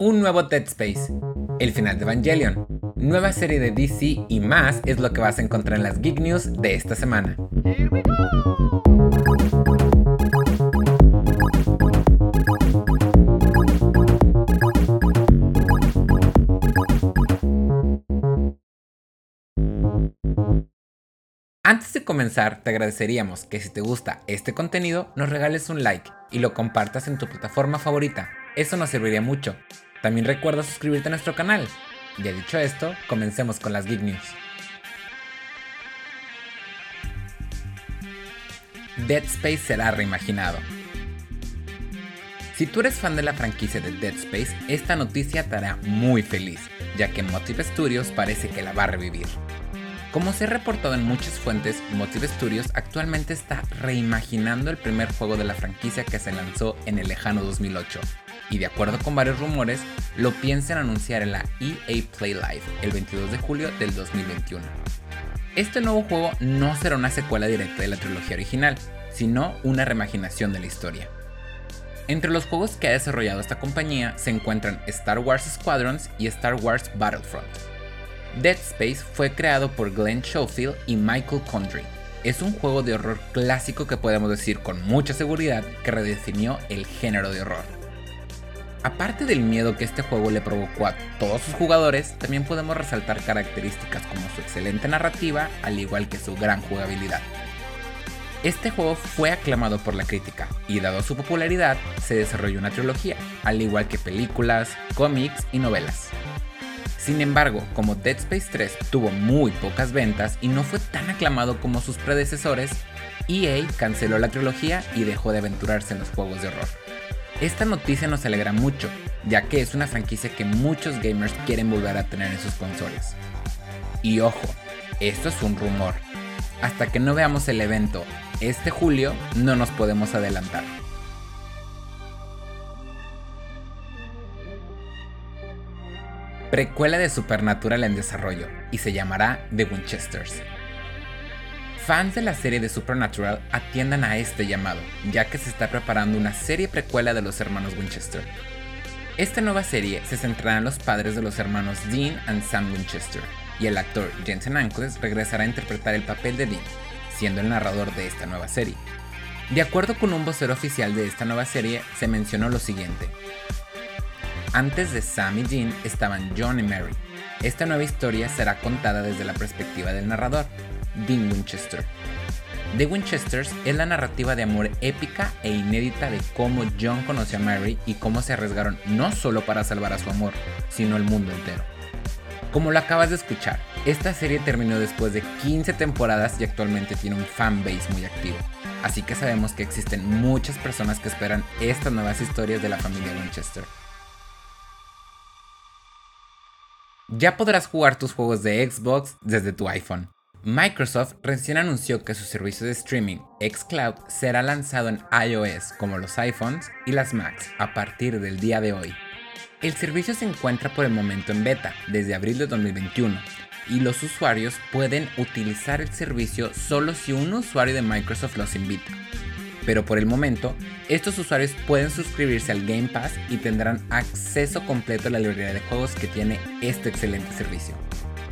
un nuevo Dead Space, el final de Evangelion, nueva serie de DC y más es lo que vas a encontrar en las Geek News de esta semana. Antes de comenzar, te agradeceríamos que si te gusta este contenido, nos regales un like y lo compartas en tu plataforma favorita. Eso nos serviría mucho. También recuerda suscribirte a nuestro canal. Ya dicho esto, comencemos con las Geek News. Dead Space será reimaginado. Si tú eres fan de la franquicia de Dead Space, esta noticia te hará muy feliz, ya que Motive Studios parece que la va a revivir. Como se ha reportado en muchas fuentes, Motive Studios actualmente está reimaginando el primer juego de la franquicia que se lanzó en el lejano 2008, y de acuerdo con varios rumores, lo piensan anunciar en la EA Play Live el 22 de julio del 2021. Este nuevo juego no será una secuela directa de la trilogía original, sino una reimaginación de la historia. Entre los juegos que ha desarrollado esta compañía se encuentran Star Wars Squadrons y Star Wars Battlefront. Dead Space fue creado por Glenn Schofield y Michael Condrey. Es un juego de horror clásico que podemos decir con mucha seguridad que redefinió el género de horror. Aparte del miedo que este juego le provocó a todos sus jugadores, también podemos resaltar características como su excelente narrativa, al igual que su gran jugabilidad. Este juego fue aclamado por la crítica y dado su popularidad, se desarrolló una trilogía, al igual que películas, cómics y novelas. Sin embargo, como Dead Space 3 tuvo muy pocas ventas y no fue tan aclamado como sus predecesores, EA canceló la trilogía y dejó de aventurarse en los juegos de horror. Esta noticia nos alegra mucho, ya que es una franquicia que muchos gamers quieren volver a tener en sus consolas. Y ojo, esto es un rumor. Hasta que no veamos el evento este julio, no nos podemos adelantar. Precuela de Supernatural en desarrollo y se llamará The Winchesters. Fans de la serie de Supernatural atiendan a este llamado, ya que se está preparando una serie precuela de los hermanos Winchester. Esta nueva serie se centrará en los padres de los hermanos Dean y Sam Winchester, y el actor Jensen Ackles regresará a interpretar el papel de Dean, siendo el narrador de esta nueva serie. De acuerdo con un vocero oficial de esta nueva serie, se mencionó lo siguiente. Antes de Sam y Dean estaban John y Mary. Esta nueva historia será contada desde la perspectiva del narrador, Dean Winchester. The Winchesters es la narrativa de amor épica e inédita de cómo John conoció a Mary y cómo se arriesgaron no solo para salvar a su amor, sino el mundo entero. Como lo acabas de escuchar, esta serie terminó después de 15 temporadas y actualmente tiene un fanbase muy activo. Así que sabemos que existen muchas personas que esperan estas nuevas historias de la familia Winchester. Ya podrás jugar tus juegos de Xbox desde tu iPhone. Microsoft recién anunció que su servicio de streaming xCloud será lanzado en iOS como los iPhones y las Macs a partir del día de hoy. El servicio se encuentra por el momento en beta desde abril de 2021 y los usuarios pueden utilizar el servicio solo si un usuario de Microsoft los invita. Pero por el momento, estos usuarios pueden suscribirse al Game Pass y tendrán acceso completo a la librería de juegos que tiene este excelente servicio.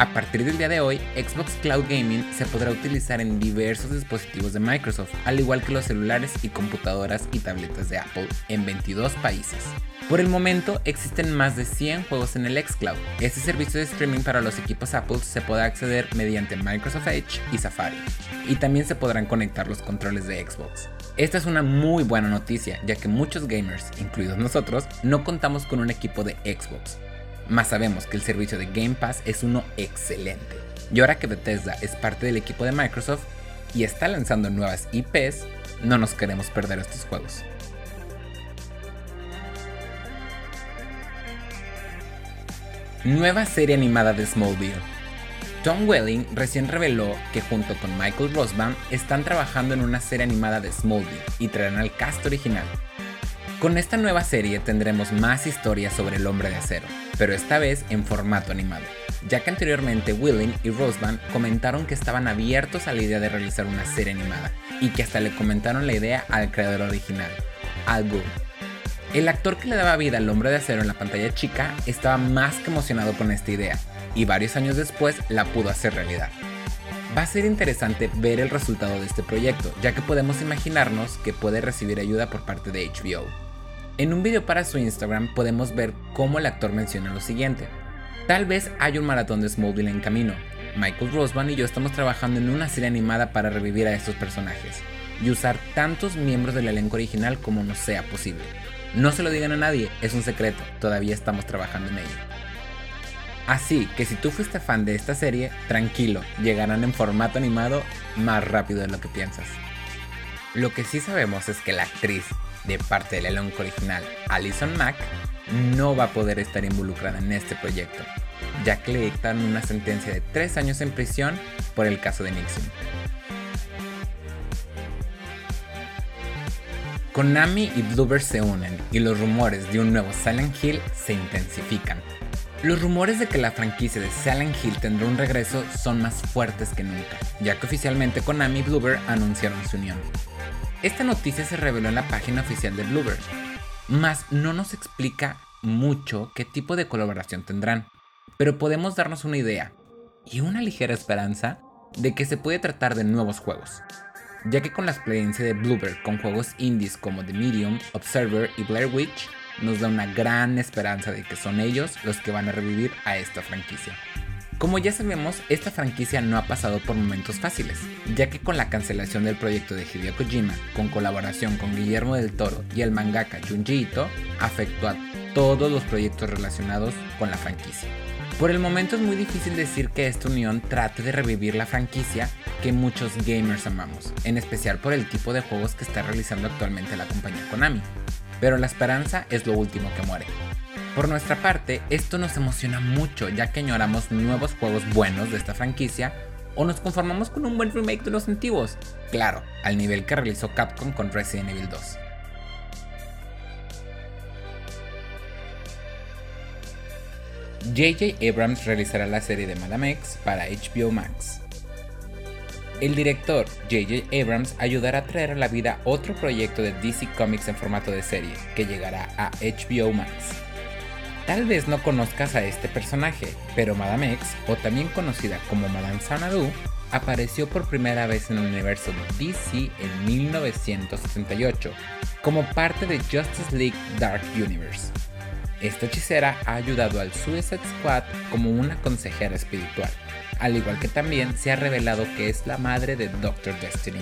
A partir del día de hoy, Xbox Cloud Gaming se podrá utilizar en diversos dispositivos de Microsoft, al igual que los celulares y computadoras y tabletas de Apple en 22 países. Por el momento, existen más de 100 juegos en el xCloud. Este servicio de streaming para los equipos Apple se podrá acceder mediante Microsoft Edge y Safari, y también se podrán conectar los controles de Xbox. Esta es una muy buena noticia, ya que muchos gamers, incluidos nosotros, no contamos con un equipo de Xbox, más sabemos que el servicio de Game Pass es uno excelente. Y ahora que Bethesda es parte del equipo de Microsoft y está lanzando nuevas IPs, no nos queremos perder estos juegos. Nueva serie animada de Smallville. Tom Welling recién reveló que junto con Michael Rosbaum están trabajando en una serie animada de Smallville y traerán al cast original, con esta nueva serie tendremos más historias sobre el hombre de acero, pero esta vez en formato animado, ya que anteriormente Willing y Roseman comentaron que estaban abiertos a la idea de realizar una serie animada, y que hasta le comentaron la idea al creador original, Al Gould. El actor que le daba vida al hombre de acero en la pantalla chica estaba más que emocionado con esta idea, y varios años después la pudo hacer realidad. Va a ser interesante ver el resultado de este proyecto, ya que podemos imaginarnos que puede recibir ayuda por parte de HBO. En un video para su Instagram podemos ver cómo el actor menciona lo siguiente. Tal vez hay un maratón de Smallville en camino. Michael Rosman y yo estamos trabajando en una serie animada para revivir a estos personajes y usar tantos miembros del elenco original como nos sea posible. No se lo digan a nadie, es un secreto, todavía estamos trabajando en ello. Así que si tú fuiste fan de esta serie, tranquilo, llegarán en formato animado más rápido de lo que piensas. Lo que sí sabemos es que la actriz de parte del elenco original, Alison Mack, no va a poder estar involucrada en este proyecto, ya que le dictaron una sentencia de 3 años en prisión por el caso de Nixon. Konami y Bluebird se unen y los rumores de un nuevo Silent Hill se intensifican. Los rumores de que la franquicia de Silent Hill tendrá un regreso son más fuertes que nunca, ya que oficialmente Konami y Bluebird anunciaron su unión. Esta noticia se reveló en la página oficial de Bluebird, mas no nos explica mucho qué tipo de colaboración tendrán, pero podemos darnos una idea y una ligera esperanza de que se puede tratar de nuevos juegos, ya que con la experiencia de Bluebird con juegos indies como The Medium, Observer y Blair Witch, nos da una gran esperanza de que son ellos los que van a revivir a esta franquicia. Como ya sabemos, esta franquicia no ha pasado por momentos fáciles, ya que con la cancelación del proyecto de Hideo Kojima, con colaboración con Guillermo del Toro y el mangaka Junji Ito, afectó a todos los proyectos relacionados con la franquicia. Por el momento es muy difícil decir que esta unión trate de revivir la franquicia que muchos gamers amamos, en especial por el tipo de juegos que está realizando actualmente la compañía Konami pero la esperanza es lo último que muere. Por nuestra parte, esto nos emociona mucho ya que añoramos nuevos juegos buenos de esta franquicia o nos conformamos con un buen remake de los antiguos, claro, al nivel que realizó Capcom con Resident Evil 2. JJ Abrams realizará la serie de Madame X para HBO Max. El director J.J. Abrams ayudará a traer a la vida otro proyecto de DC Comics en formato de serie, que llegará a HBO Max. Tal vez no conozcas a este personaje, pero Madame X, o también conocida como Madame Xanadu, apareció por primera vez en el universo DC en 1978, como parte de Justice League Dark Universe. Esta hechicera ha ayudado al Suicide Squad como una consejera espiritual al igual que también se ha revelado que es la madre de Doctor Destiny.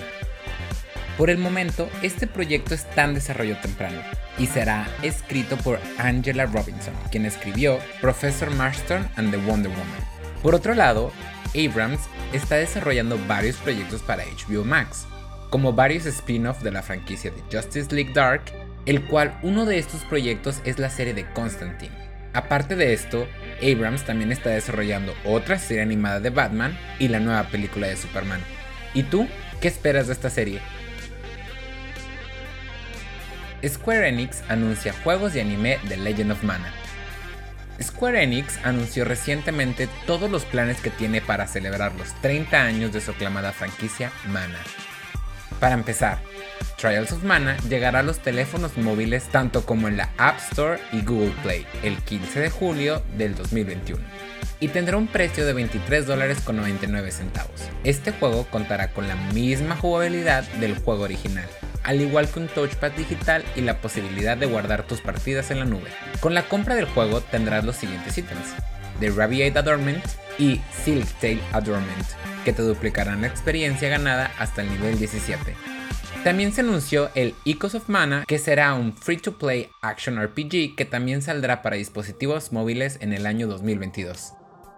Por el momento, este proyecto está en desarrollo temprano y será escrito por Angela Robinson, quien escribió Professor Marston and the Wonder Woman. Por otro lado, Abrams está desarrollando varios proyectos para HBO Max, como varios spin-offs de la franquicia de Justice League Dark, el cual uno de estos proyectos es la serie de Constantine. Aparte de esto, Abrams también está desarrollando otra serie animada de Batman y la nueva película de Superman. ¿Y tú? ¿Qué esperas de esta serie? Square Enix anuncia juegos de anime de Legend of Mana. Square Enix anunció recientemente todos los planes que tiene para celebrar los 30 años de su aclamada franquicia Mana. Para empezar, Trials of Mana llegará a los teléfonos móviles tanto como en la App Store y Google Play el 15 de julio del 2021 y tendrá un precio de 23 dólares con 99 centavos. Este juego contará con la misma jugabilidad del juego original, al igual que un touchpad digital y la posibilidad de guardar tus partidas en la nube. Con la compra del juego tendrás los siguientes ítems: The Rabiate Adornment y Silk Tail Adornment, que te duplicarán la experiencia ganada hasta el nivel 17. También se anunció el Echoes of Mana, que será un free-to-play action RPG que también saldrá para dispositivos móviles en el año 2022.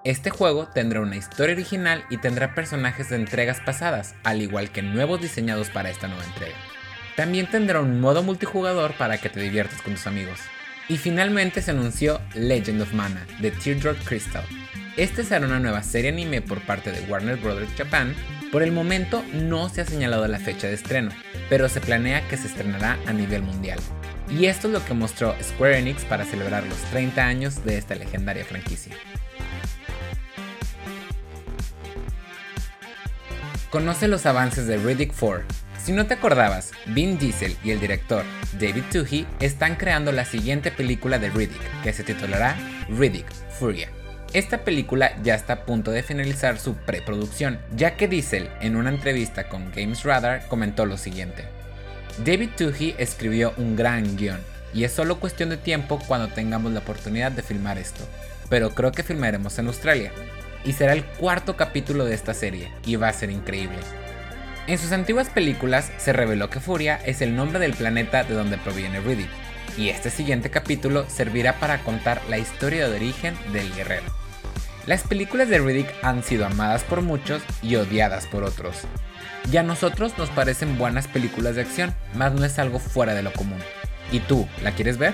Este juego tendrá una historia original y tendrá personajes de entregas pasadas, al igual que nuevos diseñados para esta nueva entrega. También tendrá un modo multijugador para que te diviertas con tus amigos. Y finalmente se anunció Legend of Mana, de Teardrop Crystal. Este será una nueva serie anime por parte de Warner Bros. Japan por el momento no se ha señalado la fecha de estreno, pero se planea que se estrenará a nivel mundial. Y esto es lo que mostró Square Enix para celebrar los 30 años de esta legendaria franquicia. Conoce los avances de Riddick 4. Si no te acordabas, Vin Diesel y el director David Toohey están creando la siguiente película de Riddick, que se titulará Riddick Furia. Esta película ya está a punto de finalizar su preproducción, ya que Diesel en una entrevista con Games Radar comentó lo siguiente. David Toohey escribió un gran guion, y es solo cuestión de tiempo cuando tengamos la oportunidad de filmar esto, pero creo que filmaremos en Australia, y será el cuarto capítulo de esta serie, y va a ser increíble. En sus antiguas películas se reveló que Furia es el nombre del planeta de donde proviene Riddick, y este siguiente capítulo servirá para contar la historia de origen del guerrero. Las películas de Riddick han sido amadas por muchos y odiadas por otros. Y a nosotros nos parecen buenas películas de acción, mas no es algo fuera de lo común. ¿Y tú, la quieres ver?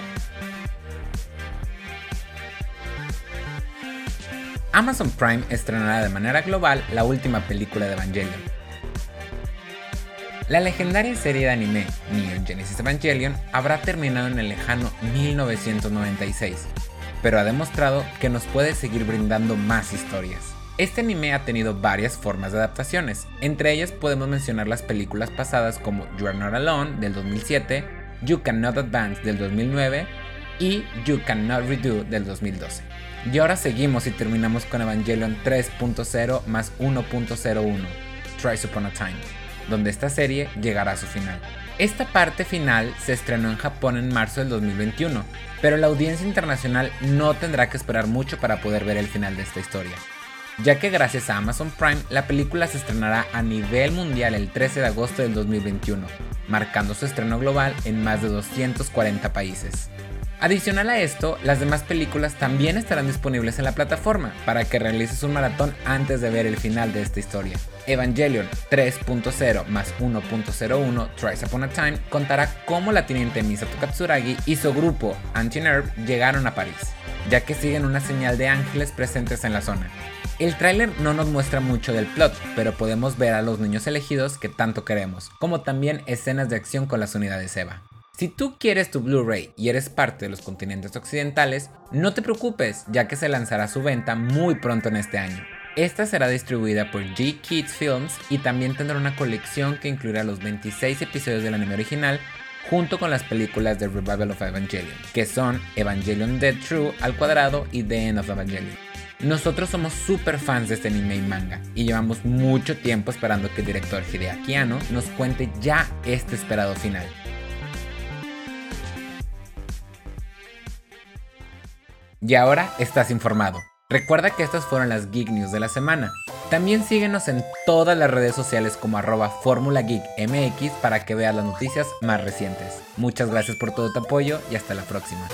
Amazon Prime estrenará de manera global la última película de Evangelion. La legendaria serie de anime Neon Genesis Evangelion habrá terminado en el lejano 1996, pero ha demostrado que nos puede seguir brindando más historias. Este anime ha tenido varias formas de adaptaciones, entre ellas podemos mencionar las películas pasadas como You Are Not Alone del 2007, You Cannot Advance del 2009 y You Cannot Redo del 2012. Y ahora seguimos y terminamos con Evangelion 3.0 más 1.01, Tries Upon a Time, donde esta serie llegará a su final. Esta parte final se estrenó en Japón en marzo del 2021, pero la audiencia internacional no tendrá que esperar mucho para poder ver el final de esta historia, ya que gracias a Amazon Prime la película se estrenará a nivel mundial el 13 de agosto del 2021, marcando su estreno global en más de 240 países. Adicional a esto, las demás películas también estarán disponibles en la plataforma para que realices un maratón antes de ver el final de esta historia. Evangelion 3.0 más 1.01 Tries Upon a Time contará cómo la teniente Misato Katsuragi y su grupo Anti-Nerve llegaron a París, ya que siguen una señal de ángeles presentes en la zona. El tráiler no nos muestra mucho del plot, pero podemos ver a los niños elegidos que tanto queremos, como también escenas de acción con las unidades EVA. Si tú quieres tu Blu-ray y eres parte de los continentes occidentales, no te preocupes, ya que se lanzará su venta muy pronto en este año. Esta será distribuida por G Kids Films y también tendrá una colección que incluirá los 26 episodios del anime original junto con las películas de Revival of Evangelion, que son Evangelion Dead True al cuadrado y The End of Evangelion. Nosotros somos super fans de este anime y manga y llevamos mucho tiempo esperando que el director Hideaki Anno nos cuente ya este esperado final. Y ahora estás informado. Recuerda que estas fueron las Geek News de la semana. También síguenos en todas las redes sociales como arroba para que veas las noticias más recientes. Muchas gracias por todo tu apoyo y hasta la próxima.